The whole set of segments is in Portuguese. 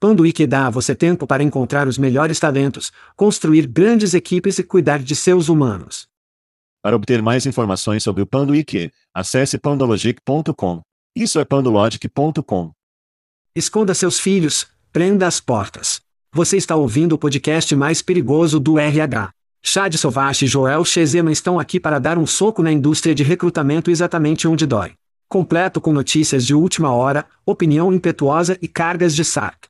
Panduíque dá a você tempo para encontrar os melhores talentos, construir grandes equipes e cuidar de seus humanos. Para obter mais informações sobre o Panduíque, acesse pandologic.com. Isso é pandologic.com. Esconda seus filhos, prenda as portas. Você está ouvindo o podcast mais perigoso do RH. Chad Sovache e Joel Chezema estão aqui para dar um soco na indústria de recrutamento exatamente onde dói. Completo com notícias de última hora, opinião impetuosa e cargas de sac.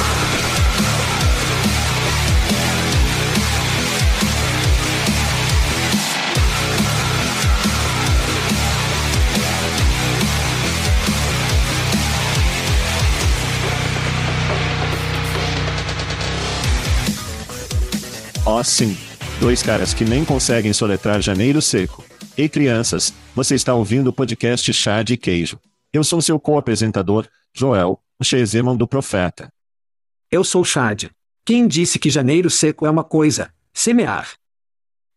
Awesome. Dois caras que nem conseguem soletrar janeiro seco. Ei crianças, você está ouvindo o podcast Chá de Queijo. Eu sou seu co-apresentador, Joel, o Shezemon do Profeta. Eu sou Chad. Quem disse que janeiro seco é uma coisa? Semear.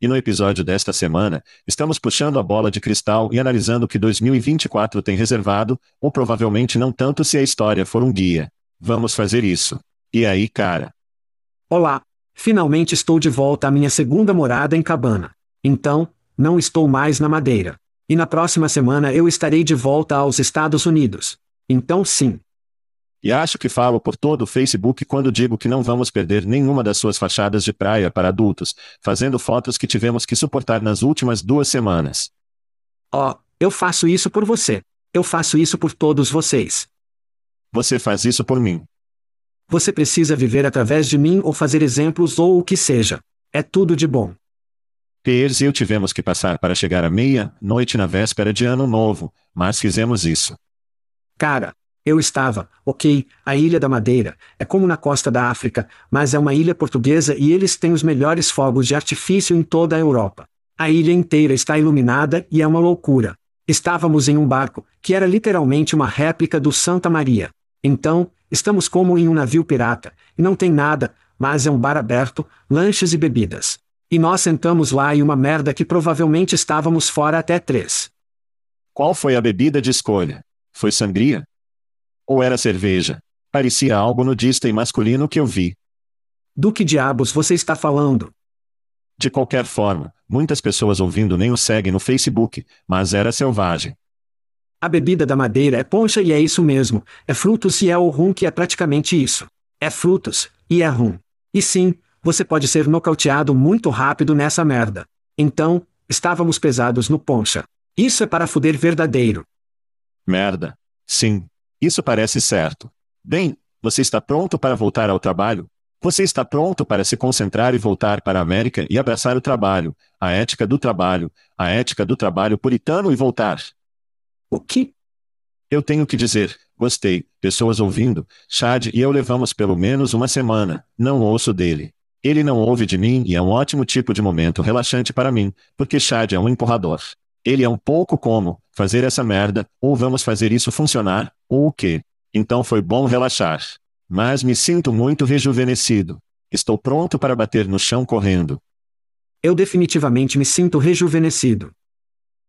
E no episódio desta semana, estamos puxando a bola de cristal e analisando o que 2024 tem reservado, ou provavelmente não tanto se a história for um guia. Vamos fazer isso. E aí, cara? Olá, Finalmente estou de volta à minha segunda morada em Cabana. Então, não estou mais na Madeira. E na próxima semana eu estarei de volta aos Estados Unidos. Então, sim. E acho que falo por todo o Facebook quando digo que não vamos perder nenhuma das suas fachadas de praia para adultos, fazendo fotos que tivemos que suportar nas últimas duas semanas. Oh, eu faço isso por você. Eu faço isso por todos vocês. Você faz isso por mim. Você precisa viver através de mim ou fazer exemplos ou o que seja. É tudo de bom. Piers e eu tivemos que passar para chegar à meia-noite na véspera de Ano Novo, mas fizemos isso. Cara, eu estava, ok, a Ilha da Madeira, é como na costa da África, mas é uma ilha portuguesa e eles têm os melhores fogos de artifício em toda a Europa. A ilha inteira está iluminada e é uma loucura. Estávamos em um barco, que era literalmente uma réplica do Santa Maria. Então, Estamos como em um navio pirata, e não tem nada, mas é um bar aberto, lanches e bebidas. E nós sentamos lá e uma merda que provavelmente estávamos fora até três. Qual foi a bebida de escolha? Foi sangria? Ou era cerveja? Parecia algo nudista e masculino que eu vi. Do que diabos você está falando? De qualquer forma, muitas pessoas ouvindo nem o seguem no Facebook, mas era selvagem. A bebida da madeira é poncha e é isso mesmo. É frutos e é o rum que é praticamente isso. É frutos, e é rum. E sim, você pode ser nocauteado muito rápido nessa merda. Então, estávamos pesados no poncha. Isso é para fuder verdadeiro. Merda. Sim. Isso parece certo. Bem, você está pronto para voltar ao trabalho? Você está pronto para se concentrar e voltar para a América e abraçar o trabalho, a ética do trabalho, a ética do trabalho puritano e voltar. O que? Eu tenho que dizer, gostei, pessoas ouvindo, Chad e eu levamos pelo menos uma semana, não ouço dele. Ele não ouve de mim e é um ótimo tipo de momento relaxante para mim, porque Chad é um empurrador. Ele é um pouco como, fazer essa merda, ou vamos fazer isso funcionar, ou o quê? Então foi bom relaxar. Mas me sinto muito rejuvenescido. Estou pronto para bater no chão correndo. Eu definitivamente me sinto rejuvenescido.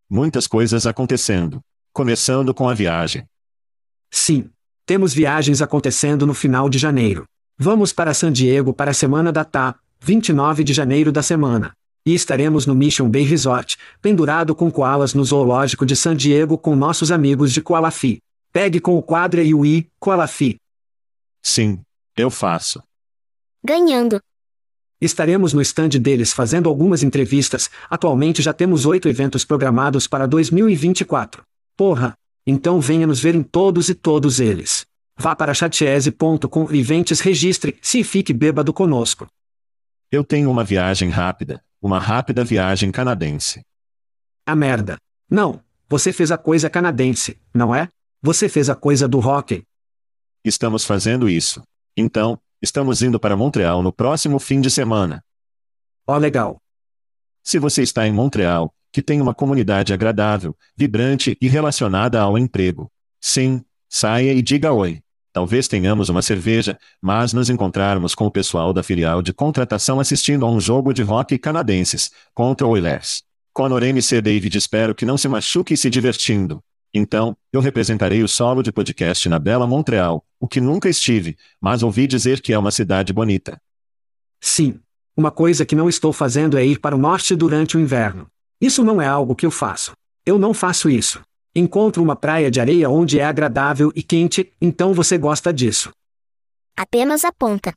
Muitas coisas acontecendo. Começando com a viagem. Sim. Temos viagens acontecendo no final de janeiro. Vamos para San Diego para a semana da TA, 29 de janeiro da semana. E estaremos no Mission Bay Resort, pendurado com koalas no zoológico de San Diego com nossos amigos de Koalafi. Pegue com o quadra e o I, Koalafi. Sim, eu faço. Ganhando. Estaremos no stand deles fazendo algumas entrevistas. Atualmente já temos oito eventos programados para 2024. Porra! Então venha nos ver em todos e todos eles. Vá para chatese.com e ventes registre-se e fique bêbado conosco. Eu tenho uma viagem rápida, uma rápida viagem canadense. A merda. Não, você fez a coisa canadense, não é? Você fez a coisa do hockey. Estamos fazendo isso. Então, estamos indo para Montreal no próximo fim de semana. Ó, oh, legal. Se você está em Montreal, que tem uma comunidade agradável, vibrante e relacionada ao emprego. Sim, saia e diga oi. Talvez tenhamos uma cerveja, mas nos encontrarmos com o pessoal da filial de contratação assistindo a um jogo de hockey canadenses, contra o Oilers. Conor MC David espero que não se machuque se divertindo. Então, eu representarei o solo de podcast na bela Montreal, o que nunca estive, mas ouvi dizer que é uma cidade bonita. Sim. Uma coisa que não estou fazendo é ir para o norte durante o inverno. Isso não é algo que eu faço. Eu não faço isso. Encontro uma praia de areia onde é agradável e quente, então você gosta disso. Apenas aponta.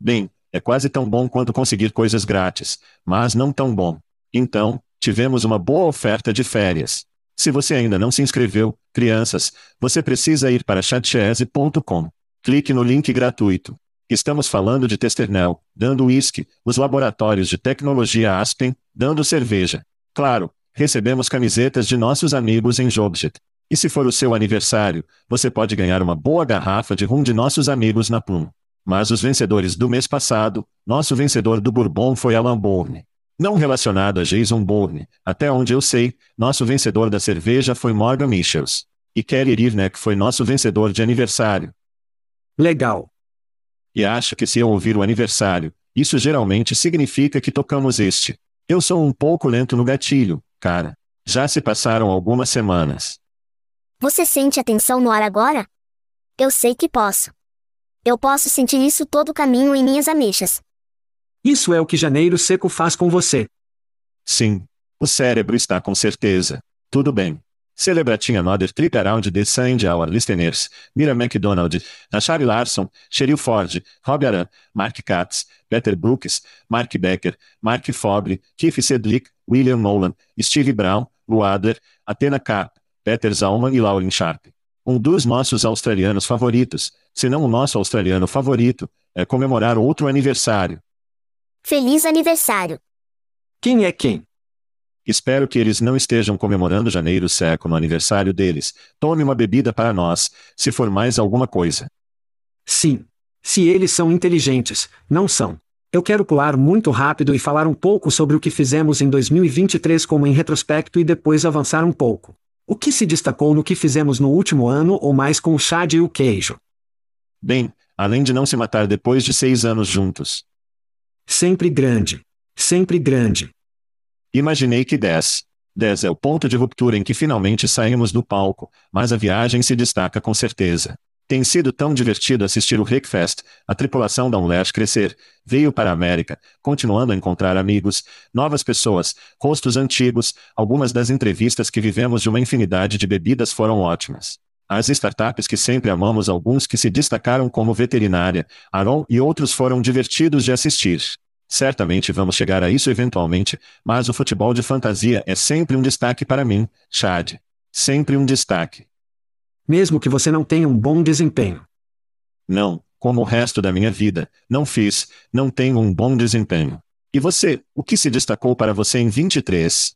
Bem, é quase tão bom quanto conseguir coisas grátis, mas não tão bom. Então, tivemos uma boa oferta de férias. Se você ainda não se inscreveu, crianças, você precisa ir para chatchese.com. Clique no link gratuito. Estamos falando de Testernel, dando whisky, os laboratórios de tecnologia Aspen, dando cerveja. Claro, recebemos camisetas de nossos amigos em Jobjet. E se for o seu aniversário, você pode ganhar uma boa garrafa de rum de nossos amigos na Plum. Mas os vencedores do mês passado, nosso vencedor do Bourbon foi Alan Bourne. Não relacionado a Jason Bourne, até onde eu sei, nosso vencedor da cerveja foi Morgan Michels. E Kerry Irneck foi nosso vencedor de aniversário. Legal. E acho que se eu ouvir o aniversário, isso geralmente significa que tocamos este. Eu sou um pouco lento no gatilho, cara. Já se passaram algumas semanas. Você sente a tensão no ar agora? Eu sei que posso. Eu posso sentir isso todo o caminho em minhas ameixas. Isso é o que janeiro seco faz com você. Sim. O cérebro está com certeza. Tudo bem. Celebrating another trip around the sun our listeners, Mira McDonald, Ashari Larson, Cheryl Ford, Rob Aran, Mark Katz, Peter Brooks, Mark Becker, Mark Fobre, Keith Sedlick, William Nolan, Steve Brown, Luader, Athena Kapp, Peter Zalman e Lauren Sharp. Um dos nossos australianos favoritos, se não o nosso australiano favorito, é comemorar outro aniversário. Feliz aniversário! Quem é quem? Espero que eles não estejam comemorando janeiro seco no aniversário deles. Tome uma bebida para nós, se for mais alguma coisa. Sim. Se eles são inteligentes, não são. Eu quero pular muito rápido e falar um pouco sobre o que fizemos em 2023 como em retrospecto e depois avançar um pouco. O que se destacou no que fizemos no último ano ou mais com o chá e o queijo? Bem, além de não se matar depois de seis anos juntos. Sempre grande. Sempre grande. Imaginei que 10. 10 é o ponto de ruptura em que finalmente saímos do palco, mas a viagem se destaca com certeza. Tem sido tão divertido assistir o Rickfest, a tripulação da Unlash crescer, veio para a América, continuando a encontrar amigos, novas pessoas, rostos antigos, algumas das entrevistas que vivemos de uma infinidade de bebidas foram ótimas. As startups que sempre amamos alguns que se destacaram como veterinária, Aaron e outros foram divertidos de assistir. Certamente vamos chegar a isso eventualmente, mas o futebol de fantasia é sempre um destaque para mim, Chad. Sempre um destaque mesmo que você não tenha um bom desempenho. Não, como o resto da minha vida, não fiz, não tenho um bom desempenho. E você, o que se destacou para você em 23?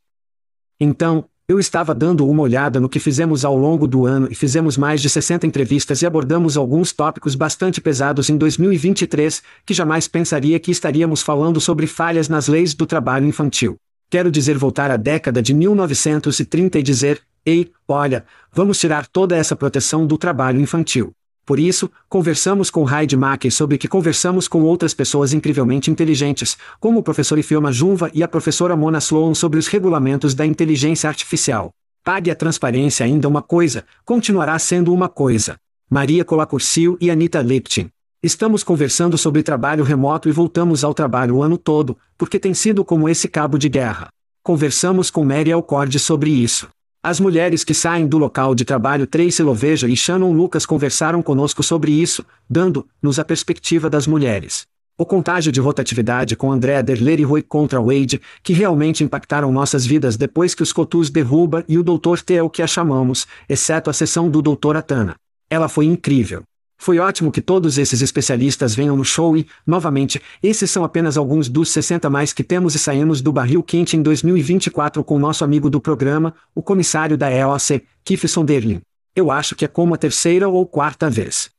Então, eu estava dando uma olhada no que fizemos ao longo do ano e fizemos mais de 60 entrevistas e abordamos alguns tópicos bastante pesados em 2023, que jamais pensaria que estaríamos falando sobre falhas nas leis do trabalho infantil. Quero dizer voltar à década de 1930 e dizer, Ei, olha, vamos tirar toda essa proteção do trabalho infantil. Por isso, conversamos com Heidi Mackey sobre que conversamos com outras pessoas incrivelmente inteligentes, como o professor Ifioma Junva e a professora Mona Sloan sobre os regulamentos da inteligência artificial. Pague a transparência ainda uma coisa, continuará sendo uma coisa. Maria Colacurcio e Anita Lipton. Estamos conversando sobre trabalho remoto e voltamos ao trabalho o ano todo, porque tem sido como esse cabo de guerra. Conversamos com Mary Alcord sobre isso. As mulheres que saem do local de trabalho Tracy Loveja e Shannon Lucas conversaram conosco sobre isso, dando-nos a perspectiva das mulheres. O contágio de rotatividade com André Derler e Roy contra Wade, que realmente impactaram nossas vidas depois que os Cotus derruba e o Dr. T é o que a chamamos, exceto a sessão do Dr. Atana. Ela foi incrível. Foi ótimo que todos esses especialistas venham no show e, novamente, esses são apenas alguns dos 60 mais que temos e saímos do barril quente em 2024 com nosso amigo do programa, o comissário da EOC, Keith Sonderling. Eu acho que é como a terceira ou quarta vez.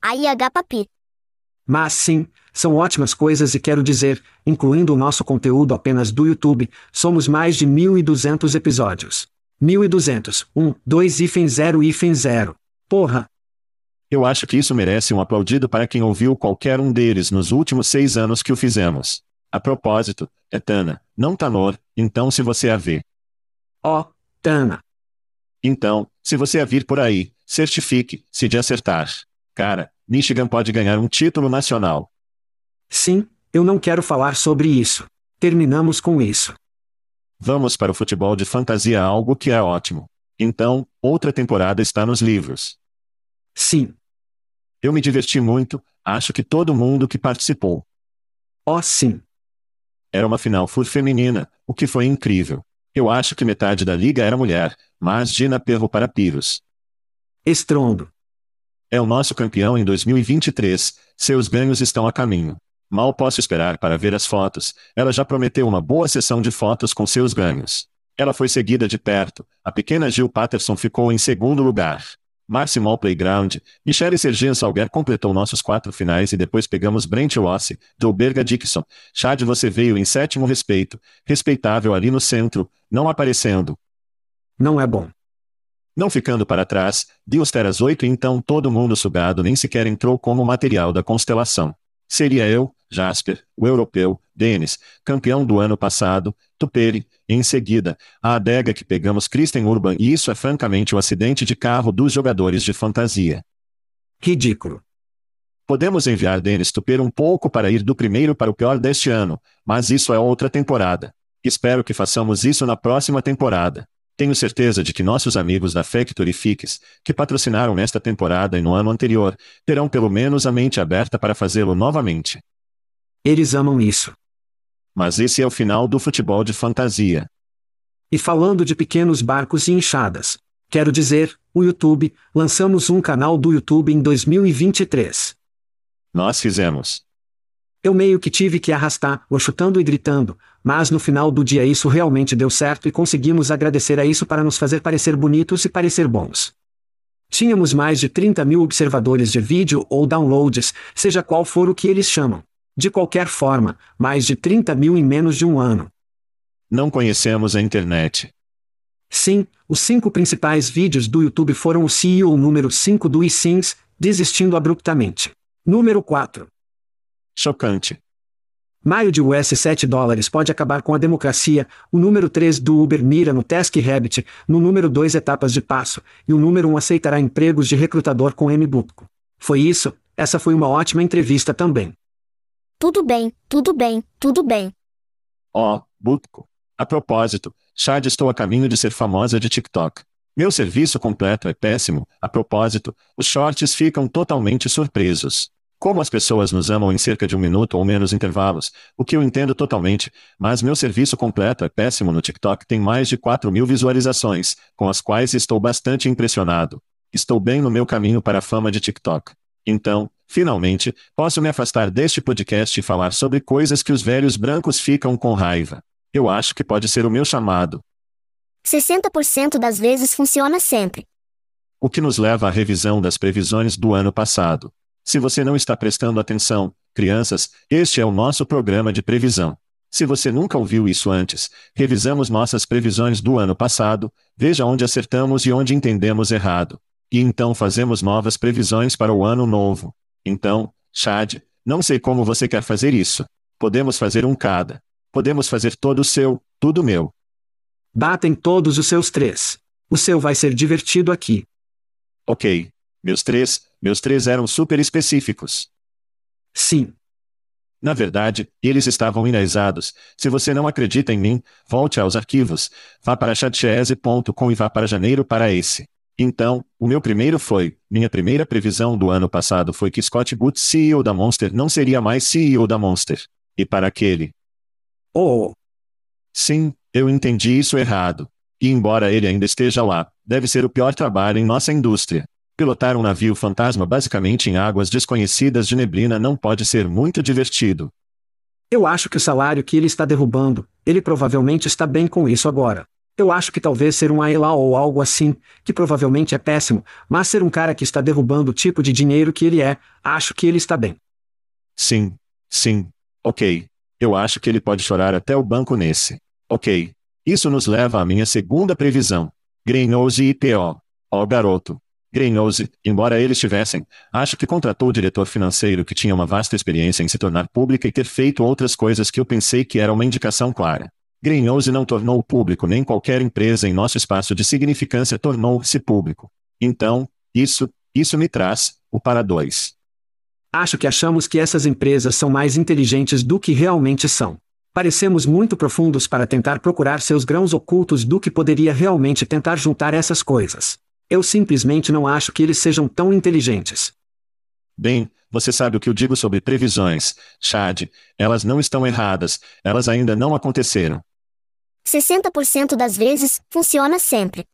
Aí H papi. Mas sim, são ótimas coisas e quero dizer, incluindo o nosso conteúdo apenas do YouTube, somos mais de 1.200 episódios. 1.200, 1, 2 hífen 0 hífen 0. Porra, eu acho que isso merece um aplaudido para quem ouviu qualquer um deles nos últimos seis anos que o fizemos. A propósito, é Tana, não Tanor, então se você a vê. Ó, oh, Tana. Então, se você a vir por aí, certifique-se de acertar. Cara, Michigan pode ganhar um título nacional. Sim, eu não quero falar sobre isso. Terminamos com isso. Vamos para o futebol de fantasia, algo que é ótimo. Então, outra temporada está nos livros. Sim. Eu me diverti muito, acho que todo mundo que participou. Oh, sim. Era uma final full feminina, o que foi incrível. Eu acho que metade da liga era mulher, mas Gina perro para Pyrrhus. Estrondo. É o nosso campeão em 2023, seus ganhos estão a caminho. Mal posso esperar para ver as fotos, ela já prometeu uma boa sessão de fotos com seus ganhos. Ela foi seguida de perto, a pequena Jill Patterson ficou em segundo lugar. Maximal Playground, Michele Sergian Salguer completou nossos quatro finais e depois pegamos Brent Rossi, Dolberga Dixon. Chad você veio em sétimo respeito, respeitável ali no centro, não aparecendo. Não é bom. Não ficando para trás, Deus Teras 8 e então todo mundo sugado nem sequer entrou como material da constelação. Seria eu, Jasper, o europeu, Denis, campeão do ano passado, Tuperi, em seguida, a adega que pegamos Kristen Urban e isso é francamente o acidente de carro dos jogadores de fantasia. Ridículo. Podemos enviar Denis Tupper um pouco para ir do primeiro para o pior deste ano, mas isso é outra temporada. Espero que façamos isso na próxima temporada. Tenho certeza de que nossos amigos da Factory Fix, que patrocinaram nesta temporada e no ano anterior, terão pelo menos a mente aberta para fazê-lo novamente. Eles amam isso. Mas esse é o final do futebol de fantasia. E falando de pequenos barcos e enxadas. Quero dizer, o YouTube, lançamos um canal do YouTube em 2023. Nós fizemos. Eu meio que tive que arrastar, o chutando e gritando, mas no final do dia isso realmente deu certo e conseguimos agradecer a isso para nos fazer parecer bonitos e parecer bons. Tínhamos mais de 30 mil observadores de vídeo ou downloads, seja qual for o que eles chamam. De qualquer forma, mais de 30 mil em menos de um ano. Não conhecemos a internet. Sim, os cinco principais vídeos do YouTube foram o CEO número 5 do eSIMS, desistindo abruptamente. Número 4. Chocante. Maio de US 7 dólares pode acabar com a democracia, o número 3 do Uber mira no Task Rabbit, no número 2 etapas de passo, e o número 1 aceitará empregos de recrutador com M. Butko. Foi isso, essa foi uma ótima entrevista também. Tudo bem, tudo bem, tudo bem. Oh, Butko. A propósito, Chad estou a caminho de ser famosa de TikTok. Meu serviço completo é péssimo. A propósito, os shorts ficam totalmente surpresos. Como as pessoas nos amam em cerca de um minuto ou menos intervalos, o que eu entendo totalmente, mas meu serviço completo é péssimo no TikTok tem mais de 4 mil visualizações, com as quais estou bastante impressionado. Estou bem no meu caminho para a fama de TikTok. Então, finalmente, posso me afastar deste podcast e falar sobre coisas que os velhos brancos ficam com raiva. Eu acho que pode ser o meu chamado. 60% das vezes funciona sempre. O que nos leva à revisão das previsões do ano passado. Se você não está prestando atenção, crianças, este é o nosso programa de previsão. Se você nunca ouviu isso antes, revisamos nossas previsões do ano passado, veja onde acertamos e onde entendemos errado. E então fazemos novas previsões para o ano novo. Então, Chad, não sei como você quer fazer isso. Podemos fazer um cada. Podemos fazer todo o seu, tudo meu. Batem todos os seus três. O seu vai ser divertido aqui. Ok. Meus três, meus três eram super específicos. Sim. Na verdade, eles estavam enraizados. Se você não acredita em mim, volte aos arquivos, vá para chatchese.com e vá para janeiro para esse. Então, o meu primeiro foi, minha primeira previsão do ano passado foi que Scott Booth, CEO da Monster, não seria mais CEO da Monster. E para aquele. Oh. Sim, eu entendi isso errado. E embora ele ainda esteja lá, deve ser o pior trabalho em nossa indústria. Pilotar um navio fantasma basicamente em águas desconhecidas de neblina não pode ser muito divertido. Eu acho que o salário que ele está derrubando, ele provavelmente está bem com isso agora. Eu acho que talvez ser um Ayla ou algo assim, que provavelmente é péssimo, mas ser um cara que está derrubando o tipo de dinheiro que ele é, acho que ele está bem. Sim, sim. Ok. Eu acho que ele pode chorar até o banco nesse. Ok. Isso nos leva à minha segunda previsão. Greenhouse e IPO. Ó oh, garoto. Greenhouse, embora eles tivessem, acho que contratou o diretor financeiro que tinha uma vasta experiência em se tornar pública e ter feito outras coisas que eu pensei que era uma indicação clara. Greenhouse não tornou público nem qualquer empresa em nosso espaço de significância tornou-se público. Então, isso, isso me traz, o para dois. Acho que achamos que essas empresas são mais inteligentes do que realmente são. Parecemos muito profundos para tentar procurar seus grãos ocultos do que poderia realmente tentar juntar essas coisas. Eu simplesmente não acho que eles sejam tão inteligentes. Bem, você sabe o que eu digo sobre previsões, Chad. Elas não estão erradas, elas ainda não aconteceram. 60% das vezes, funciona sempre.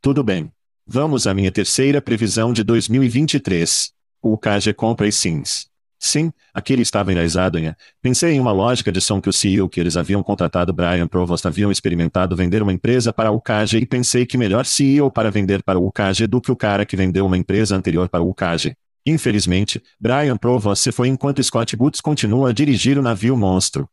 Tudo bem. Vamos à minha terceira previsão de 2023. O KG compra e sims. Sim, aquele estava enraizado em. Pensei em uma lógica de som que o CEO que eles haviam contratado Brian Provost haviam experimentado vender uma empresa para o KG e pensei que melhor CEO para vender para o KG do que o cara que vendeu uma empresa anterior para o KG. Infelizmente, Brian Provost se foi enquanto Scott Boots continua a dirigir o navio monstro.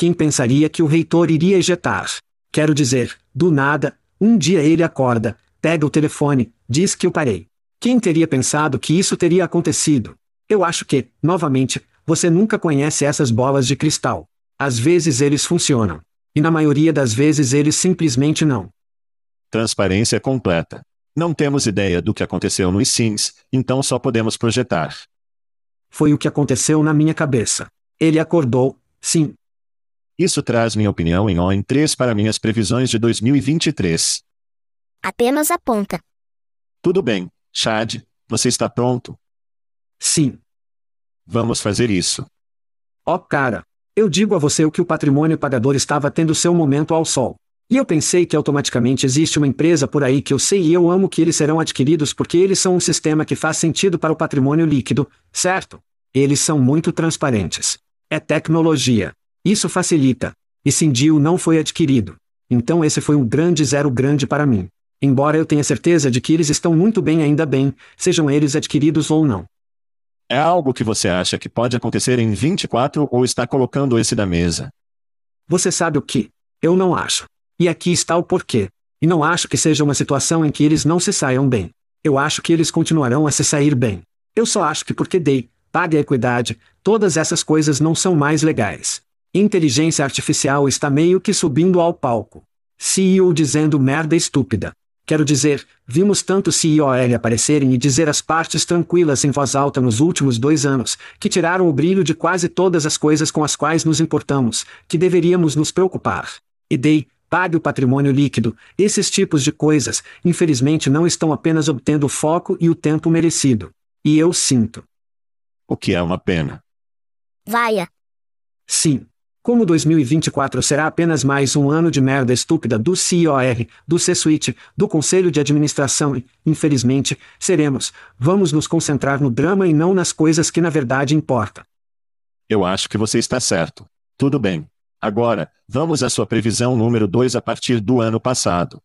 Quem pensaria que o reitor iria ejetar? Quero dizer, do nada, um dia ele acorda, pega o telefone, diz que eu parei. Quem teria pensado que isso teria acontecido? Eu acho que, novamente, você nunca conhece essas bolas de cristal. Às vezes eles funcionam. E na maioria das vezes eles simplesmente não. Transparência completa. Não temos ideia do que aconteceu nos Sims, então só podemos projetar. Foi o que aconteceu na minha cabeça. Ele acordou, sim. Isso traz minha opinião em O em 3 para minhas previsões de 2023. Apenas aponta. Tudo bem, Chad, você está pronto? Sim. Vamos fazer isso. Ó oh, cara, eu digo a você o que o patrimônio pagador estava tendo seu momento ao sol. E eu pensei que automaticamente existe uma empresa por aí que eu sei e eu amo que eles serão adquiridos porque eles são um sistema que faz sentido para o patrimônio líquido, certo? Eles são muito transparentes. É tecnologia. Isso facilita. E Sindil não foi adquirido. Então esse foi um grande zero grande para mim. Embora eu tenha certeza de que eles estão muito bem ainda bem, sejam eles adquiridos ou não. É algo que você acha que pode acontecer em 24 ou está colocando esse da mesa? Você sabe o que? Eu não acho. E aqui está o porquê. E não acho que seja uma situação em que eles não se saiam bem. Eu acho que eles continuarão a se sair bem. Eu só acho que porque dei, pague a equidade, todas essas coisas não são mais legais. Inteligência artificial está meio que subindo ao palco. CEO dizendo merda estúpida. Quero dizer, vimos tanto CIOL aparecerem e dizer as partes tranquilas em voz alta nos últimos dois anos, que tiraram o brilho de quase todas as coisas com as quais nos importamos, que deveríamos nos preocupar. E dei, pague o patrimônio líquido, esses tipos de coisas, infelizmente não estão apenas obtendo o foco e o tempo merecido. E eu sinto. O que é uma pena. Vaia. Sim. Como 2024 será apenas mais um ano de merda estúpida do CIOR, do C-Suite, do Conselho de Administração e, infelizmente, seremos, vamos nos concentrar no drama e não nas coisas que na verdade importam. Eu acho que você está certo. Tudo bem. Agora, vamos à sua previsão número 2 a partir do ano passado.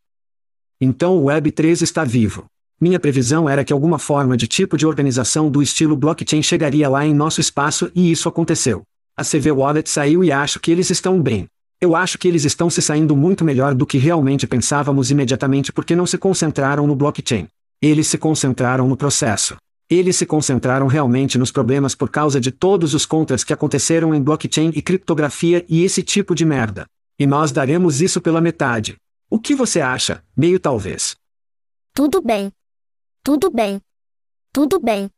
Então o Web3 está vivo. Minha previsão era que alguma forma de tipo de organização do estilo blockchain chegaria lá em nosso espaço e isso aconteceu. A CV Wallet saiu e acho que eles estão bem. Eu acho que eles estão se saindo muito melhor do que realmente pensávamos imediatamente porque não se concentraram no blockchain. Eles se concentraram no processo. Eles se concentraram realmente nos problemas por causa de todos os contras que aconteceram em blockchain e criptografia e esse tipo de merda. E nós daremos isso pela metade. O que você acha? Meio talvez. Tudo bem. Tudo bem. Tudo bem.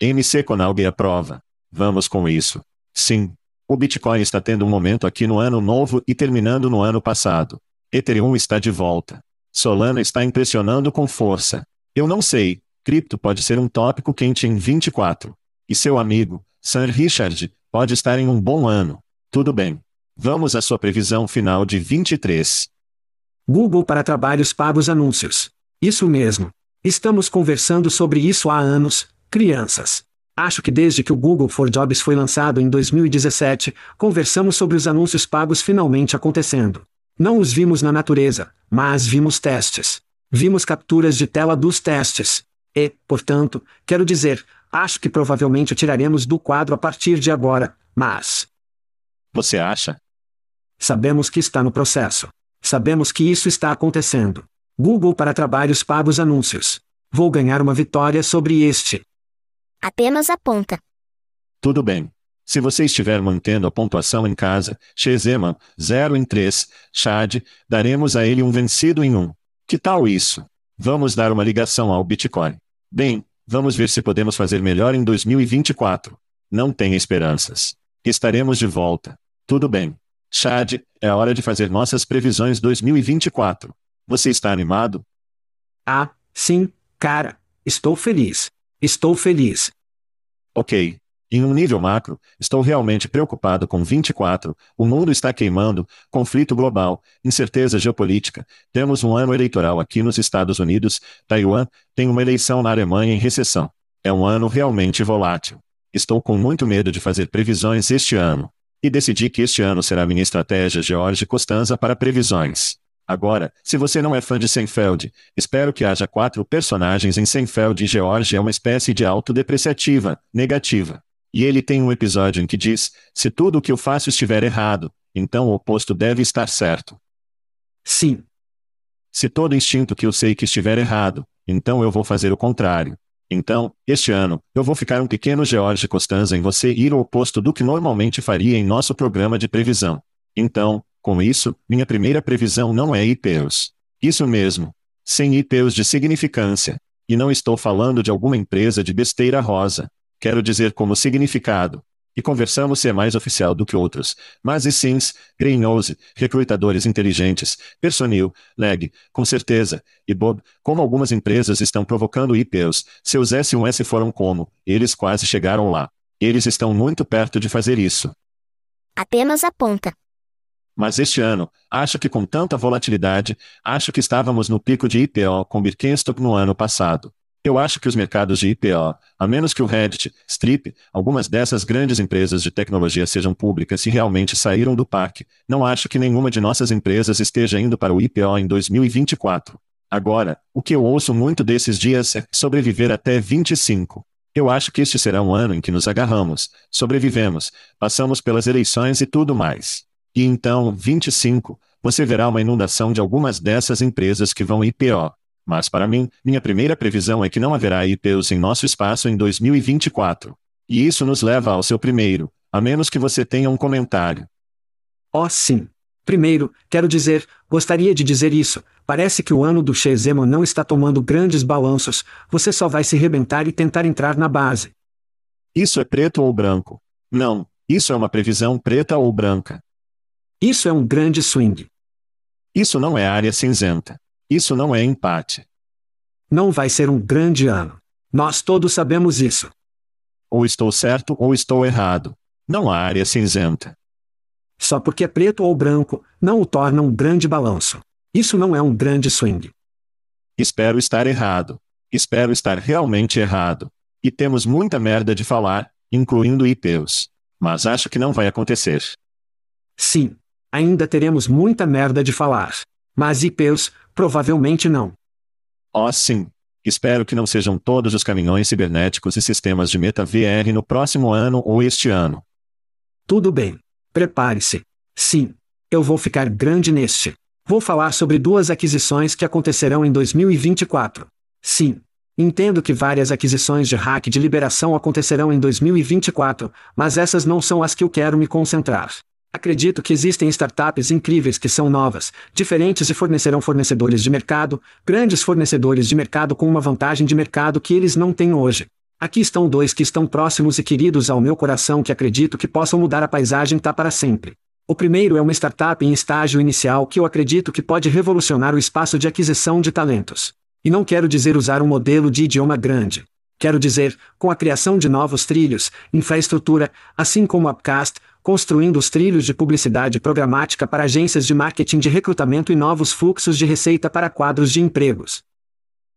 MC Conalgue aprova. Vamos com isso. Sim. O Bitcoin está tendo um momento aqui no ano novo e terminando no ano passado. Ethereum está de volta. Solana está impressionando com força. Eu não sei, cripto pode ser um tópico quente em 24. E seu amigo, Sir Richard, pode estar em um bom ano. Tudo bem. Vamos à sua previsão final de 23. Google para trabalhos pagos anúncios. Isso mesmo. Estamos conversando sobre isso há anos, crianças. Acho que desde que o Google for Jobs foi lançado em 2017, conversamos sobre os anúncios pagos finalmente acontecendo. Não os vimos na natureza, mas vimos testes. Vimos capturas de tela dos testes. E, portanto, quero dizer, acho que provavelmente o tiraremos do quadro a partir de agora, mas. Você acha? Sabemos que está no processo. Sabemos que isso está acontecendo. Google para trabalhos pagos anúncios. Vou ganhar uma vitória sobre este. Apenas aponta. Tudo bem. Se você estiver mantendo a pontuação em casa, Shezema, 0 em 3, Chad, daremos a ele um vencido em 1. Que tal isso? Vamos dar uma ligação ao Bitcoin. Bem, vamos ver se podemos fazer melhor em 2024. Não tenha esperanças. Estaremos de volta. Tudo bem. Chad, é hora de fazer nossas previsões 2024. Você está animado? Ah, sim, cara. Estou feliz. Estou feliz. Ok. Em um nível macro, estou realmente preocupado com 24. O mundo está queimando, conflito global, incerteza geopolítica. Temos um ano eleitoral aqui nos Estados Unidos, Taiwan, tem uma eleição na Alemanha em recessão. É um ano realmente volátil. Estou com muito medo de fazer previsões este ano. E decidi que este ano será minha estratégia George Costanza para previsões. Agora, se você não é fã de Seinfeld, espero que haja quatro personagens em Seinfeld e George é uma espécie de autodepreciativa, negativa. E ele tem um episódio em que diz: se tudo o que eu faço estiver errado, então o oposto deve estar certo. Sim. Se todo instinto que eu sei que estiver errado, então eu vou fazer o contrário. Então, este ano, eu vou ficar um pequeno George Costanza em você ir o oposto do que normalmente faria em nosso programa de previsão. Então, com isso, minha primeira previsão não é IPOs. Isso mesmo. Sem IPOs de significância. E não estou falando de alguma empresa de besteira rosa. Quero dizer como significado. E conversamos se é mais oficial do que outros. Mas e sims, Greenhouse, recrutadores inteligentes, Personil, Leg, com certeza, e Bob, como algumas empresas estão provocando IPOs, seus S1S foram como, eles quase chegaram lá. Eles estão muito perto de fazer isso. Apenas aponta. Mas este ano, acho que com tanta volatilidade, acho que estávamos no pico de IPO com Birkenstock no ano passado. Eu acho que os mercados de IPO, a menos que o Reddit, Strip, algumas dessas grandes empresas de tecnologia sejam públicas e realmente saíram do parque, não acho que nenhuma de nossas empresas esteja indo para o IPO em 2024. Agora, o que eu ouço muito desses dias é sobreviver até 25. Eu acho que este será um ano em que nos agarramos, sobrevivemos, passamos pelas eleições e tudo mais. E então, 25, você verá uma inundação de algumas dessas empresas que vão IPO. Mas para mim, minha primeira previsão é que não haverá IPOs em nosso espaço em 2024. E isso nos leva ao seu primeiro, a menos que você tenha um comentário. Oh, sim. Primeiro, quero dizer, gostaria de dizer isso. Parece que o ano do Shezemo não está tomando grandes balanços, você só vai se rebentar e tentar entrar na base. Isso é preto ou branco? Não, isso é uma previsão preta ou branca. Isso é um grande swing. Isso não é área cinzenta. Isso não é empate. Não vai ser um grande ano. Nós todos sabemos isso. Ou estou certo ou estou errado. Não há área cinzenta. Só porque é preto ou branco, não o torna um grande balanço. Isso não é um grande swing. Espero estar errado. Espero estar realmente errado. E temos muita merda de falar, incluindo IPOs. Mas acho que não vai acontecer. Sim. Ainda teremos muita merda de falar. Mas IPOs, Provavelmente não. Oh, sim. Espero que não sejam todos os caminhões cibernéticos e sistemas de meta-VR no próximo ano ou este ano. Tudo bem. Prepare-se. Sim. Eu vou ficar grande neste. Vou falar sobre duas aquisições que acontecerão em 2024. Sim. Entendo que várias aquisições de hack de liberação acontecerão em 2024, mas essas não são as que eu quero me concentrar. Acredito que existem startups incríveis que são novas, diferentes e fornecerão fornecedores de mercado, grandes fornecedores de mercado com uma vantagem de mercado que eles não têm hoje. Aqui estão dois que estão próximos e queridos ao meu coração que acredito que possam mudar a paisagem tá para sempre. O primeiro é uma startup em estágio inicial que eu acredito que pode revolucionar o espaço de aquisição de talentos. E não quero dizer usar um modelo de idioma grande. Quero dizer, com a criação de novos trilhos, infraestrutura, assim como Upcast, construindo os trilhos de publicidade programática para agências de marketing de recrutamento e novos fluxos de receita para quadros de empregos.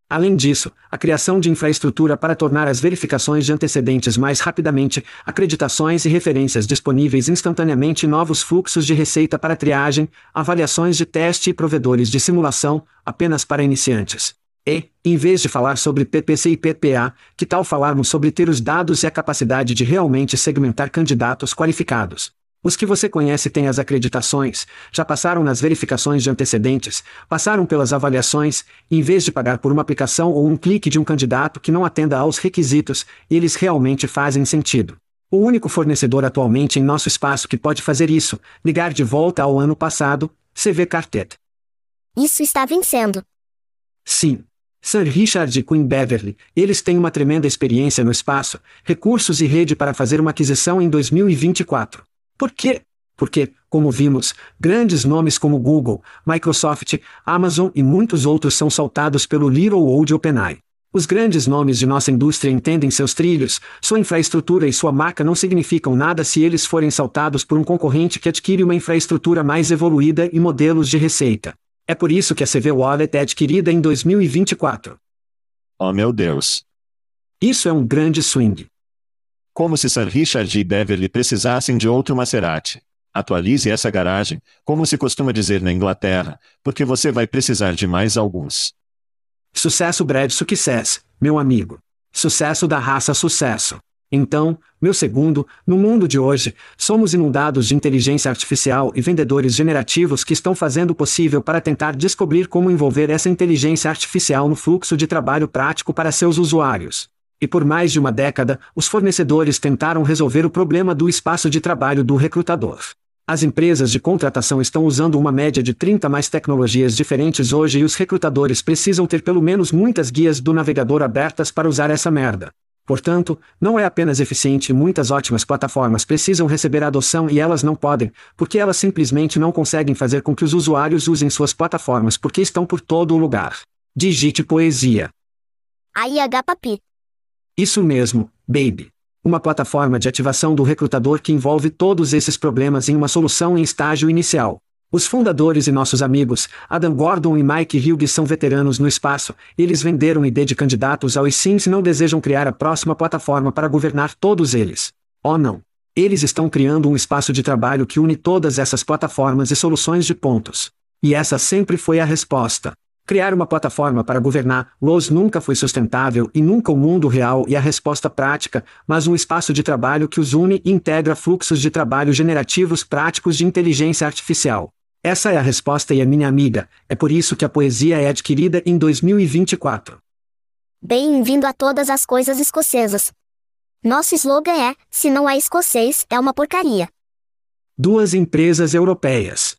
Além disso, a criação de infraestrutura para tornar as verificações de antecedentes mais rapidamente, acreditações e referências disponíveis instantaneamente novos fluxos de receita para triagem, avaliações de teste e provedores de simulação, apenas para iniciantes. E, em vez de falar sobre PPC e PPA, que tal falarmos sobre ter os dados e a capacidade de realmente segmentar candidatos qualificados? Os que você conhece têm as acreditações, já passaram nas verificações de antecedentes, passaram pelas avaliações, em vez de pagar por uma aplicação ou um clique de um candidato que não atenda aos requisitos, eles realmente fazem sentido. O único fornecedor atualmente em nosso espaço que pode fazer isso, ligar de volta ao ano passado, CV Cartet. Isso está vencendo. Sim, Sir Richard e Queen Beverly, eles têm uma tremenda experiência no espaço, recursos e rede para fazer uma aquisição em 2024. Por quê? Porque, como vimos, grandes nomes como Google, Microsoft, Amazon e muitos outros são saltados pelo Little Old OpenAI. Os grandes nomes de nossa indústria entendem seus trilhos, sua infraestrutura e sua marca não significam nada se eles forem saltados por um concorrente que adquire uma infraestrutura mais evoluída e modelos de receita. É por isso que a CV Wallet é adquirida em 2024. Oh meu Deus. Isso é um grande swing. Como se Sir Richard e Beverly precisassem de outro Maserati. Atualize essa garagem, como se costuma dizer na Inglaterra, porque você vai precisar de mais alguns. Sucesso Brad Success, meu amigo. Sucesso da raça sucesso. Então, meu segundo, no mundo de hoje, somos inundados de inteligência artificial e vendedores generativos que estão fazendo o possível para tentar descobrir como envolver essa inteligência artificial no fluxo de trabalho prático para seus usuários. E por mais de uma década, os fornecedores tentaram resolver o problema do espaço de trabalho do recrutador. As empresas de contratação estão usando uma média de 30 mais tecnologias diferentes hoje e os recrutadores precisam ter pelo menos muitas guias do navegador abertas para usar essa merda. Portanto, não é apenas eficiente e muitas ótimas plataformas precisam receber adoção e elas não podem, porque elas simplesmente não conseguem fazer com que os usuários usem suas plataformas porque estão por todo o lugar. Digite poesia. AIHPAPI. Isso mesmo, baby. Uma plataforma de ativação do recrutador que envolve todos esses problemas em uma solução em estágio inicial. Os fundadores e nossos amigos, Adam Gordon e Mike Hughes são veteranos no espaço, eles venderam ID de candidatos ao e não desejam criar a próxima plataforma para governar todos eles. Oh não! Eles estão criando um espaço de trabalho que une todas essas plataformas e soluções de pontos. E essa sempre foi a resposta. Criar uma plataforma para governar Lowe's nunca foi sustentável e nunca o mundo real e a resposta prática, mas um espaço de trabalho que os une e integra fluxos de trabalho generativos práticos de inteligência artificial. Essa é a resposta e a minha amiga, é por isso que a poesia é adquirida em 2024. Bem-vindo a todas as coisas escocesas. Nosso slogan é: se não é escocês, é uma porcaria. Duas empresas europeias.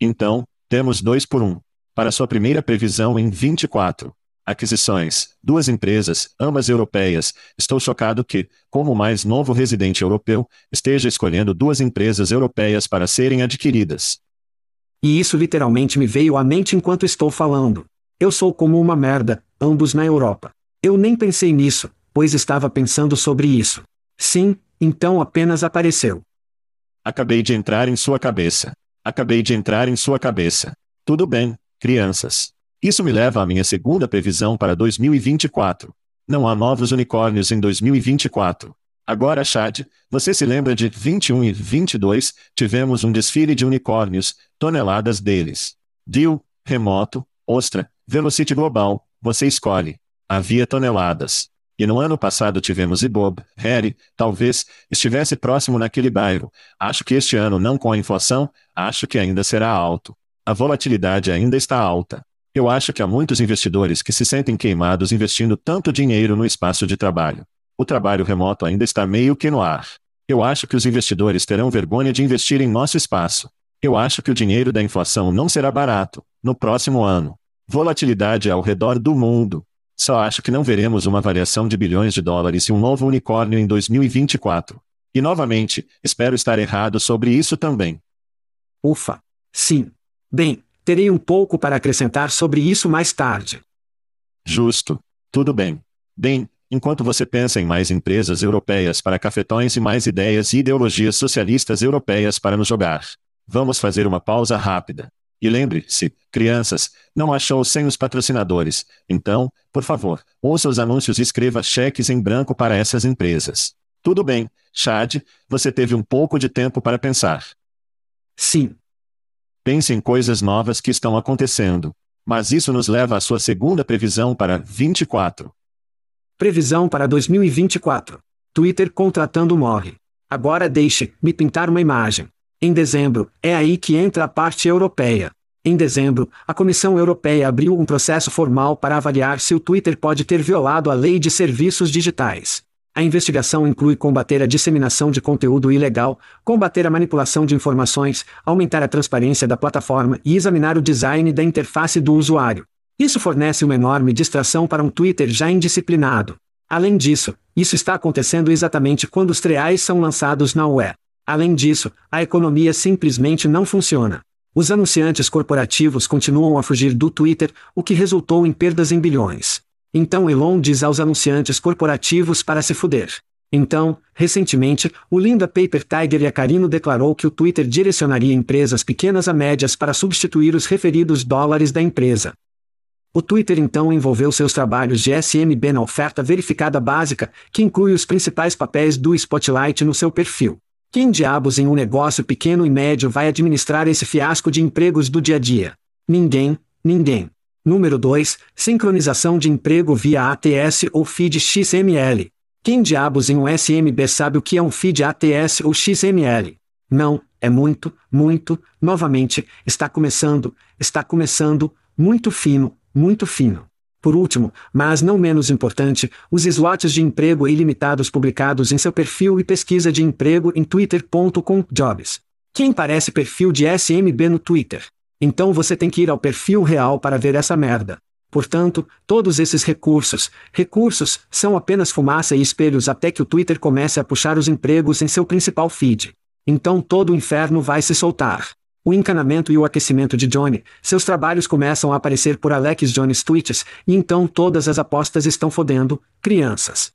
Então, temos dois por um. Para sua primeira previsão em 24. Aquisições, duas empresas, ambas europeias. Estou chocado que, como o mais novo residente europeu, esteja escolhendo duas empresas europeias para serem adquiridas. E isso literalmente me veio à mente enquanto estou falando. Eu sou como uma merda, ambos na Europa. Eu nem pensei nisso, pois estava pensando sobre isso. Sim, então apenas apareceu. Acabei de entrar em sua cabeça. Acabei de entrar em sua cabeça. Tudo bem, crianças. Isso me leva à minha segunda previsão para 2024. Não há novos unicórnios em 2024. Agora, Chad, você se lembra de 21 e 22? Tivemos um desfile de unicórnios, toneladas deles. Deal, remoto, Ostra, Velocity Global, você escolhe. Havia toneladas. E no ano passado tivemos Ibob, Harry, talvez, estivesse próximo naquele bairro. Acho que este ano não com a inflação, acho que ainda será alto. A volatilidade ainda está alta. Eu acho que há muitos investidores que se sentem queimados investindo tanto dinheiro no espaço de trabalho. O trabalho remoto ainda está meio que no ar. Eu acho que os investidores terão vergonha de investir em nosso espaço. Eu acho que o dinheiro da inflação não será barato, no próximo ano. Volatilidade ao redor do mundo. Só acho que não veremos uma variação de bilhões de dólares e um novo unicórnio em 2024. E novamente, espero estar errado sobre isso também. Ufa! Sim. Bem, terei um pouco para acrescentar sobre isso mais tarde. Justo. Tudo bem. Bem, enquanto você pensa em mais empresas europeias para cafetões e mais ideias e ideologias socialistas europeias para nos jogar, vamos fazer uma pausa rápida. E lembre-se, crianças, não achou sem os patrocinadores. Então, por favor, ouça os anúncios e escreva cheques em branco para essas empresas. Tudo bem, Chad, você teve um pouco de tempo para pensar. Sim. Pense em coisas novas que estão acontecendo. Mas isso nos leva à sua segunda previsão para 24. Previsão para 2024. Twitter contratando morre. Agora deixe-me pintar uma imagem. Em dezembro, é aí que entra a parte europeia. Em dezembro, a Comissão Europeia abriu um processo formal para avaliar se o Twitter pode ter violado a lei de serviços digitais. A investigação inclui combater a disseminação de conteúdo ilegal, combater a manipulação de informações, aumentar a transparência da plataforma e examinar o design da interface do usuário. Isso fornece uma enorme distração para um Twitter já indisciplinado. Além disso, isso está acontecendo exatamente quando os triais são lançados na web. Além disso, a economia simplesmente não funciona. Os anunciantes corporativos continuam a fugir do Twitter, o que resultou em perdas em bilhões. Então Elon diz aos anunciantes corporativos para se fuder. Então, recentemente, o Linda Paper Tiger Yacarino declarou que o Twitter direcionaria empresas pequenas a médias para substituir os referidos dólares da empresa. O Twitter então envolveu seus trabalhos de SMB na oferta verificada básica, que inclui os principais papéis do Spotlight no seu perfil. Quem diabos em um negócio pequeno e médio vai administrar esse fiasco de empregos do dia a dia? Ninguém, ninguém. Número 2. Sincronização de emprego via ATS ou feed XML. Quem diabos em um SMB sabe o que é um feed ATS ou XML? Não, é muito, muito, novamente, está começando, está começando, muito fino, muito fino. Por último, mas não menos importante, os slots de emprego ilimitados publicados em seu perfil e pesquisa de emprego em twitter.com jobs. Quem parece perfil de SMB no Twitter? Então você tem que ir ao perfil real para ver essa merda. Portanto, todos esses recursos, recursos, são apenas fumaça e espelhos até que o Twitter comece a puxar os empregos em seu principal feed. Então todo o inferno vai se soltar. O encanamento e o aquecimento de Johnny, seus trabalhos começam a aparecer por Alex Jones tweets, e então todas as apostas estão fodendo, crianças.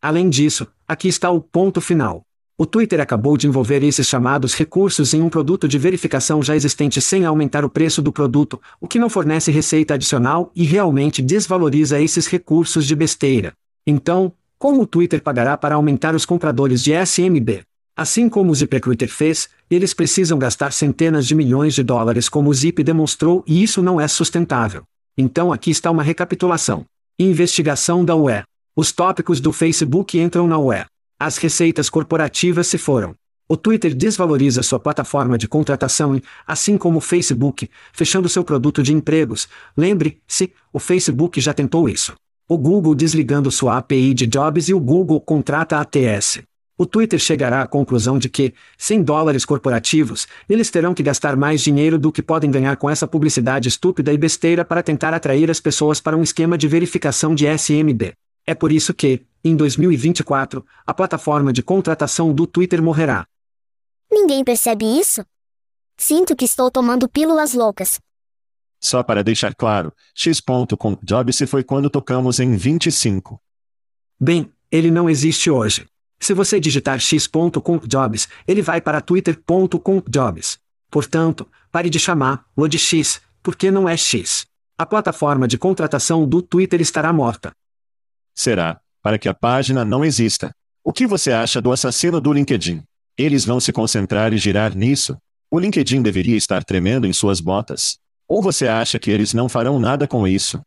Além disso, aqui está o ponto final. O Twitter acabou de envolver esses chamados recursos em um produto de verificação já existente sem aumentar o preço do produto, o que não fornece receita adicional e realmente desvaloriza esses recursos de besteira. Então, como o Twitter pagará para aumentar os compradores de SMB? Assim como o ZipRecruiter fez, eles precisam gastar centenas de milhões de dólares como o Zip demonstrou e isso não é sustentável. Então aqui está uma recapitulação. Investigação da UE. Os tópicos do Facebook entram na UE. As receitas corporativas se foram. O Twitter desvaloriza sua plataforma de contratação e, assim como o Facebook, fechando seu produto de empregos. Lembre-se, o Facebook já tentou isso. O Google desligando sua API de Jobs e o Google contrata a ATS. O Twitter chegará à conclusão de que, sem dólares corporativos, eles terão que gastar mais dinheiro do que podem ganhar com essa publicidade estúpida e besteira para tentar atrair as pessoas para um esquema de verificação de SMB. É por isso que, em 2024, a plataforma de contratação do Twitter morrerá. Ninguém percebe isso? Sinto que estou tomando pílulas loucas. Só para deixar claro, x.com job se foi quando tocamos em 25. Bem, ele não existe hoje. Se você digitar x.com jobs, ele vai para twitter.com jobs. Portanto, pare de chamar o de x, porque não é x. A plataforma de contratação do Twitter estará morta. Será, para que a página não exista. O que você acha do assassino do LinkedIn? Eles vão se concentrar e girar nisso? O LinkedIn deveria estar tremendo em suas botas? Ou você acha que eles não farão nada com isso?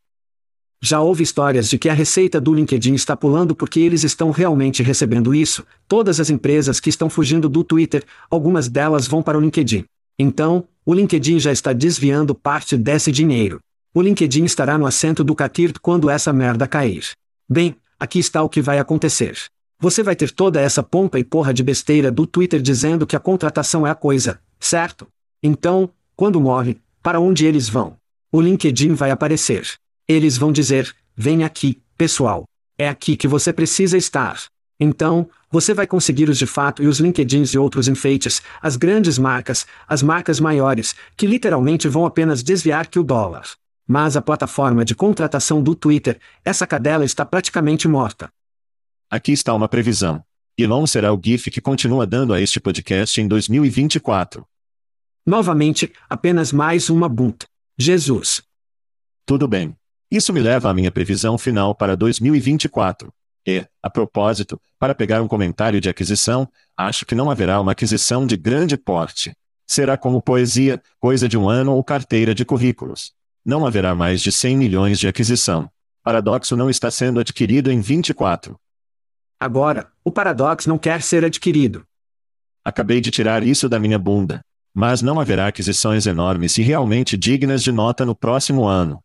Já houve histórias de que a receita do LinkedIn está pulando porque eles estão realmente recebendo isso. Todas as empresas que estão fugindo do Twitter, algumas delas vão para o LinkedIn. Então, o LinkedIn já está desviando parte desse dinheiro. O LinkedIn estará no assento do Katir quando essa merda cair. Bem, aqui está o que vai acontecer. Você vai ter toda essa pompa e porra de besteira do Twitter dizendo que a contratação é a coisa, certo? Então, quando morre, para onde eles vão? O LinkedIn vai aparecer. Eles vão dizer: vem aqui, pessoal. É aqui que você precisa estar. Então, você vai conseguir os de fato e os LinkedIns e outros enfeites, as grandes marcas, as marcas maiores, que literalmente vão apenas desviar que o dólar. Mas a plataforma de contratação do Twitter, essa cadela está praticamente morta. Aqui está uma previsão. Elon será o GIF que continua dando a este podcast em 2024. Novamente, apenas mais uma bunt. Jesus. Tudo bem. Isso me leva à minha previsão final para 2024. E, a propósito, para pegar um comentário de aquisição, acho que não haverá uma aquisição de grande porte. Será como poesia, coisa de um ano ou carteira de currículos. Não haverá mais de 100 milhões de aquisição. Paradoxo não está sendo adquirido em 24. Agora, o Paradox não quer ser adquirido. Acabei de tirar isso da minha bunda. Mas não haverá aquisições enormes e realmente dignas de nota no próximo ano.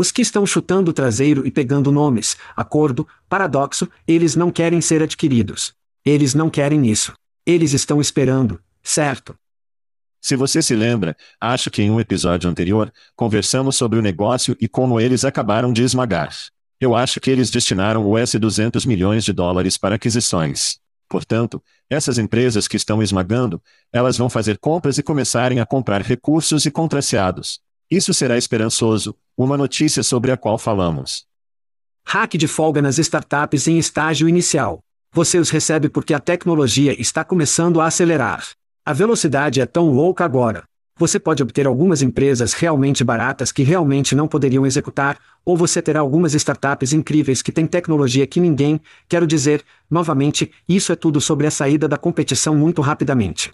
Os que estão chutando o traseiro e pegando nomes, acordo, paradoxo, eles não querem ser adquiridos. Eles não querem isso. Eles estão esperando, certo? Se você se lembra, acho que em um episódio anterior, conversamos sobre o negócio e como eles acabaram de esmagar. Eu acho que eles destinaram US 200 milhões de dólares para aquisições. Portanto, essas empresas que estão esmagando, elas vão fazer compras e começarem a comprar recursos e contraceados. Isso será esperançoso, uma notícia sobre a qual falamos. Hack de folga nas startups em estágio inicial. Você os recebe porque a tecnologia está começando a acelerar. A velocidade é tão louca agora. Você pode obter algumas empresas realmente baratas que realmente não poderiam executar, ou você terá algumas startups incríveis que têm tecnologia que ninguém, quero dizer, novamente, isso é tudo sobre a saída da competição muito rapidamente.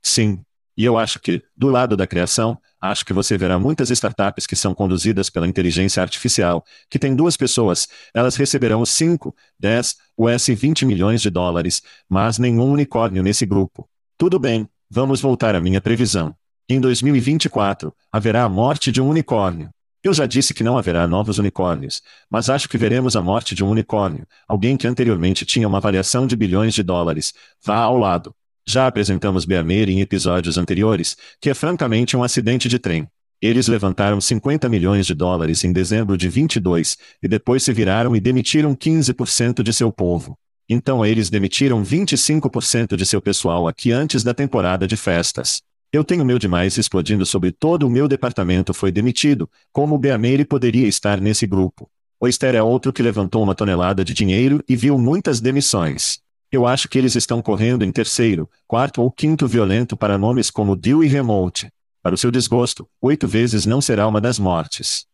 Sim. E eu acho que, do lado da criação, acho que você verá muitas startups que são conduzidas pela inteligência artificial, que tem duas pessoas, elas receberão 5, 10, US 20 milhões de dólares, mas nenhum unicórnio nesse grupo. Tudo bem, vamos voltar à minha previsão. Em 2024, haverá a morte de um unicórnio. Eu já disse que não haverá novos unicórnios, mas acho que veremos a morte de um unicórnio, alguém que anteriormente tinha uma avaliação de bilhões de dólares. Vá ao lado. Já apresentamos Beamer em episódios anteriores, que é francamente um acidente de trem. Eles levantaram 50 milhões de dólares em dezembro de 22, e depois se viraram e demitiram 15% de seu povo. Então eles demitiram 25% de seu pessoal aqui antes da temporada de festas. Eu tenho meu demais explodindo sobre todo o meu departamento foi demitido, como o poderia estar nesse grupo. O Esther é outro que levantou uma tonelada de dinheiro e viu muitas demissões. Eu acho que eles estão correndo em terceiro, quarto ou quinto violento para nomes como Deal e Remote. Para o seu desgosto, oito vezes não será uma das mortes.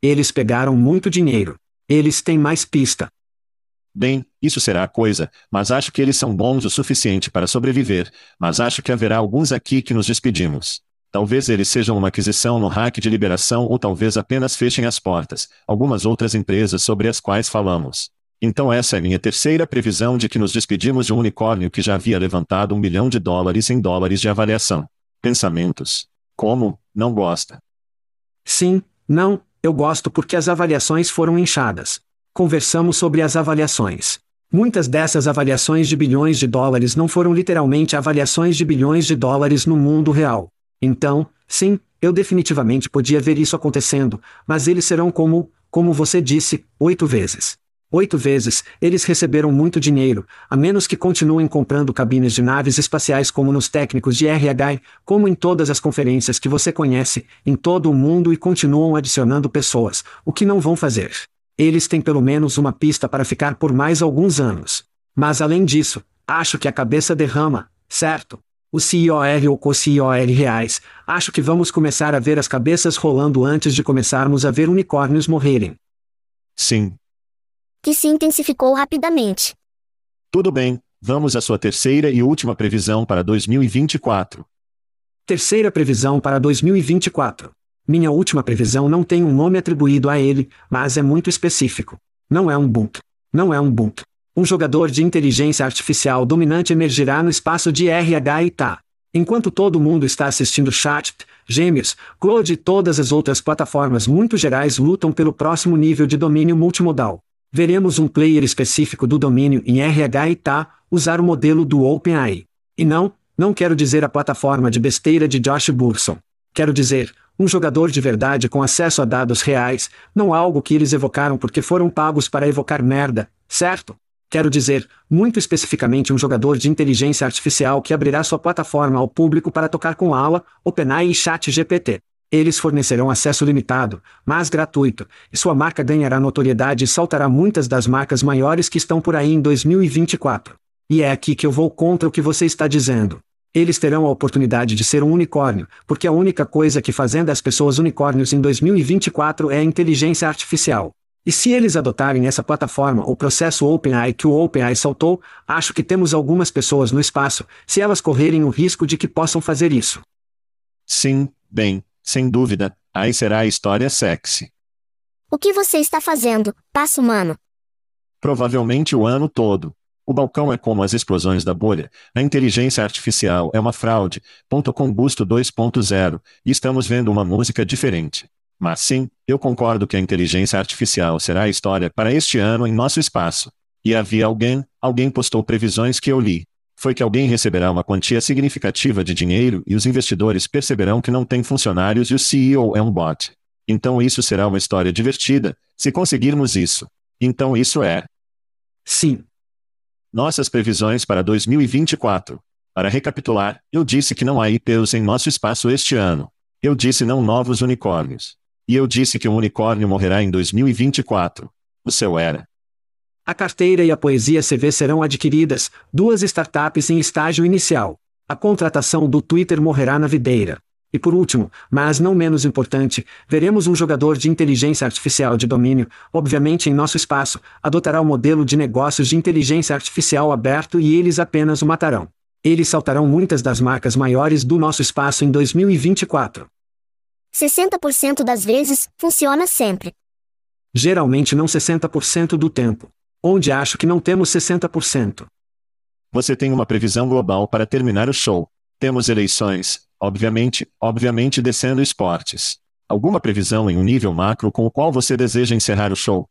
Eles pegaram muito dinheiro. Eles têm mais pista. Bem, isso será a coisa, mas acho que eles são bons o suficiente para sobreviver, mas acho que haverá alguns aqui que nos despedimos. Talvez eles sejam uma aquisição no hack de liberação ou talvez apenas fechem as portas, algumas outras empresas sobre as quais falamos. Então essa é minha terceira previsão de que nos despedimos de um unicórnio que já havia levantado um milhão de dólares em dólares de avaliação. Pensamentos. Como? Não gosta? Sim, não, eu gosto porque as avaliações foram inchadas. Conversamos sobre as avaliações. Muitas dessas avaliações de bilhões de dólares não foram literalmente avaliações de bilhões de dólares no mundo real. Então, sim, eu definitivamente podia ver isso acontecendo, mas eles serão como, como você disse, oito vezes. Oito vezes, eles receberam muito dinheiro, a menos que continuem comprando cabines de naves espaciais como nos técnicos de RH, como em todas as conferências que você conhece, em todo o mundo e continuam adicionando pessoas, o que não vão fazer. Eles têm pelo menos uma pista para ficar por mais alguns anos. Mas além disso, acho que a cabeça derrama, certo? O CIOR ou co-CIOR reais, acho que vamos começar a ver as cabeças rolando antes de começarmos a ver unicórnios morrerem. Sim. Que se intensificou rapidamente. Tudo bem, vamos à sua terceira e última previsão para 2024. Terceira previsão para 2024. Minha última previsão não tem um nome atribuído a ele, mas é muito específico. Não é um boot. Não é um boot. Um jogador de inteligência artificial dominante emergirá no espaço de RH e TA. Enquanto todo mundo está assistindo Chat, Gêmeos, Claude e todas as outras plataformas muito gerais lutam pelo próximo nível de domínio multimodal. Veremos um player específico do domínio em RH TA usar o modelo do OpenAI. E não, não quero dizer a plataforma de besteira de Josh Burson. Quero dizer, um jogador de verdade com acesso a dados reais, não algo que eles evocaram porque foram pagos para evocar merda, certo? Quero dizer, muito especificamente um jogador de inteligência artificial que abrirá sua plataforma ao público para tocar com Ala, OpenAI e ChatGPT. Eles fornecerão acesso limitado, mas gratuito, e sua marca ganhará notoriedade e saltará muitas das marcas maiores que estão por aí em 2024. E é aqui que eu vou contra o que você está dizendo. Eles terão a oportunidade de ser um unicórnio, porque a única coisa que fazendo das pessoas unicórnios em 2024 é a inteligência artificial. E se eles adotarem essa plataforma ou processo OpenAI que o OpenAI saltou, acho que temos algumas pessoas no espaço, se elas correrem o risco de que possam fazer isso. Sim, bem, sem dúvida, aí será a história sexy. O que você está fazendo, passo humano? Provavelmente o ano todo. O balcão é como as explosões da bolha. A inteligência artificial é uma fraude. Ponto combusto 2.0. E estamos vendo uma música diferente. Mas sim, eu concordo que a inteligência artificial será a história para este ano em nosso espaço. E havia alguém, alguém postou previsões que eu li foi que alguém receberá uma quantia significativa de dinheiro e os investidores perceberão que não tem funcionários e o CEO é um bot. Então isso será uma história divertida, se conseguirmos isso. Então isso é. Sim. Nossas previsões para 2024. Para recapitular, eu disse que não há IPOs em nosso espaço este ano. Eu disse não novos unicórnios. E eu disse que um unicórnio morrerá em 2024. O seu era. A carteira e a poesia CV serão adquiridas, duas startups em estágio inicial. A contratação do Twitter morrerá na videira. E por último, mas não menos importante, veremos um jogador de inteligência artificial de domínio, obviamente em nosso espaço, adotará o modelo de negócios de inteligência artificial aberto e eles apenas o matarão. Eles saltarão muitas das marcas maiores do nosso espaço em 2024. 60% das vezes, funciona sempre. Geralmente não 60% do tempo onde acho que não temos 60%. Você tem uma previsão global para terminar o show. Temos eleições, obviamente, obviamente descendo esportes. Alguma previsão em um nível macro com o qual você deseja encerrar o show?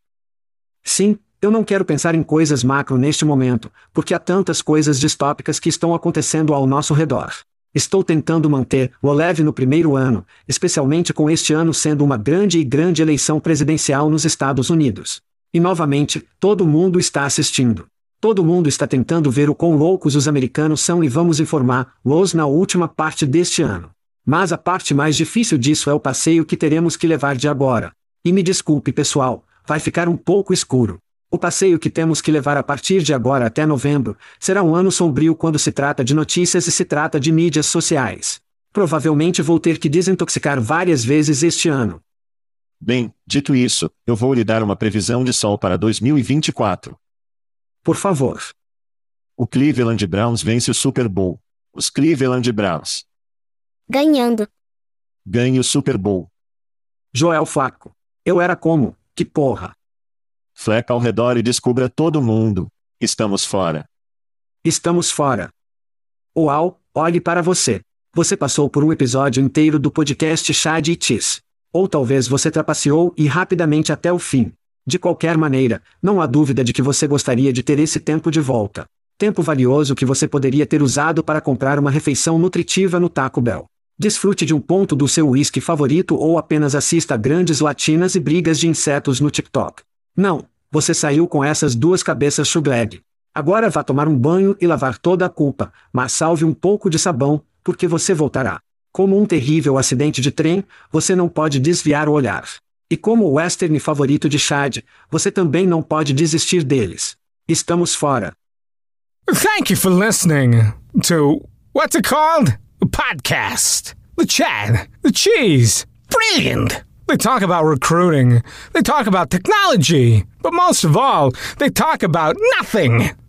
Sim, eu não quero pensar em coisas macro neste momento, porque há tantas coisas distópicas que estão acontecendo ao nosso redor. Estou tentando manter o leve no primeiro ano, especialmente com este ano sendo uma grande e grande eleição presidencial nos Estados Unidos. E novamente, todo mundo está assistindo. Todo mundo está tentando ver o quão loucos os americanos são e vamos informar los na última parte deste ano. Mas a parte mais difícil disso é o passeio que teremos que levar de agora. E me desculpe, pessoal, vai ficar um pouco escuro. O passeio que temos que levar a partir de agora até novembro será um ano sombrio quando se trata de notícias e se trata de mídias sociais. Provavelmente vou ter que desintoxicar várias vezes este ano. Bem, dito isso, eu vou lhe dar uma previsão de sol para 2024. Por favor. O Cleveland Browns vence o Super Bowl. Os Cleveland Browns. Ganhando. Ganhe o Super Bowl. Joel Flaco. Eu era como, que porra. Fleca ao redor e descubra todo mundo. Estamos fora. Estamos fora. Uau, olhe para você. Você passou por um episódio inteiro do podcast Chad e Cheese. Ou talvez você trapaceou e rapidamente até o fim. De qualquer maneira, não há dúvida de que você gostaria de ter esse tempo de volta. Tempo valioso que você poderia ter usado para comprar uma refeição nutritiva no Taco Bell. Desfrute de um ponto do seu whisky favorito ou apenas assista a grandes latinas e brigas de insetos no TikTok. Não, você saiu com essas duas cabeças chugleg. Agora vá tomar um banho e lavar toda a culpa, mas salve um pouco de sabão, porque você voltará. Como um terrível acidente de trem, você não pode desviar o olhar. E como o western favorito de Chad, você também não pode desistir deles. Estamos fora. Thank you for listening to what's it called? A podcast. The Chad. The Cheese. Brilliant. They talk about recruiting. They talk about technology. But most of all, they talk about nothing.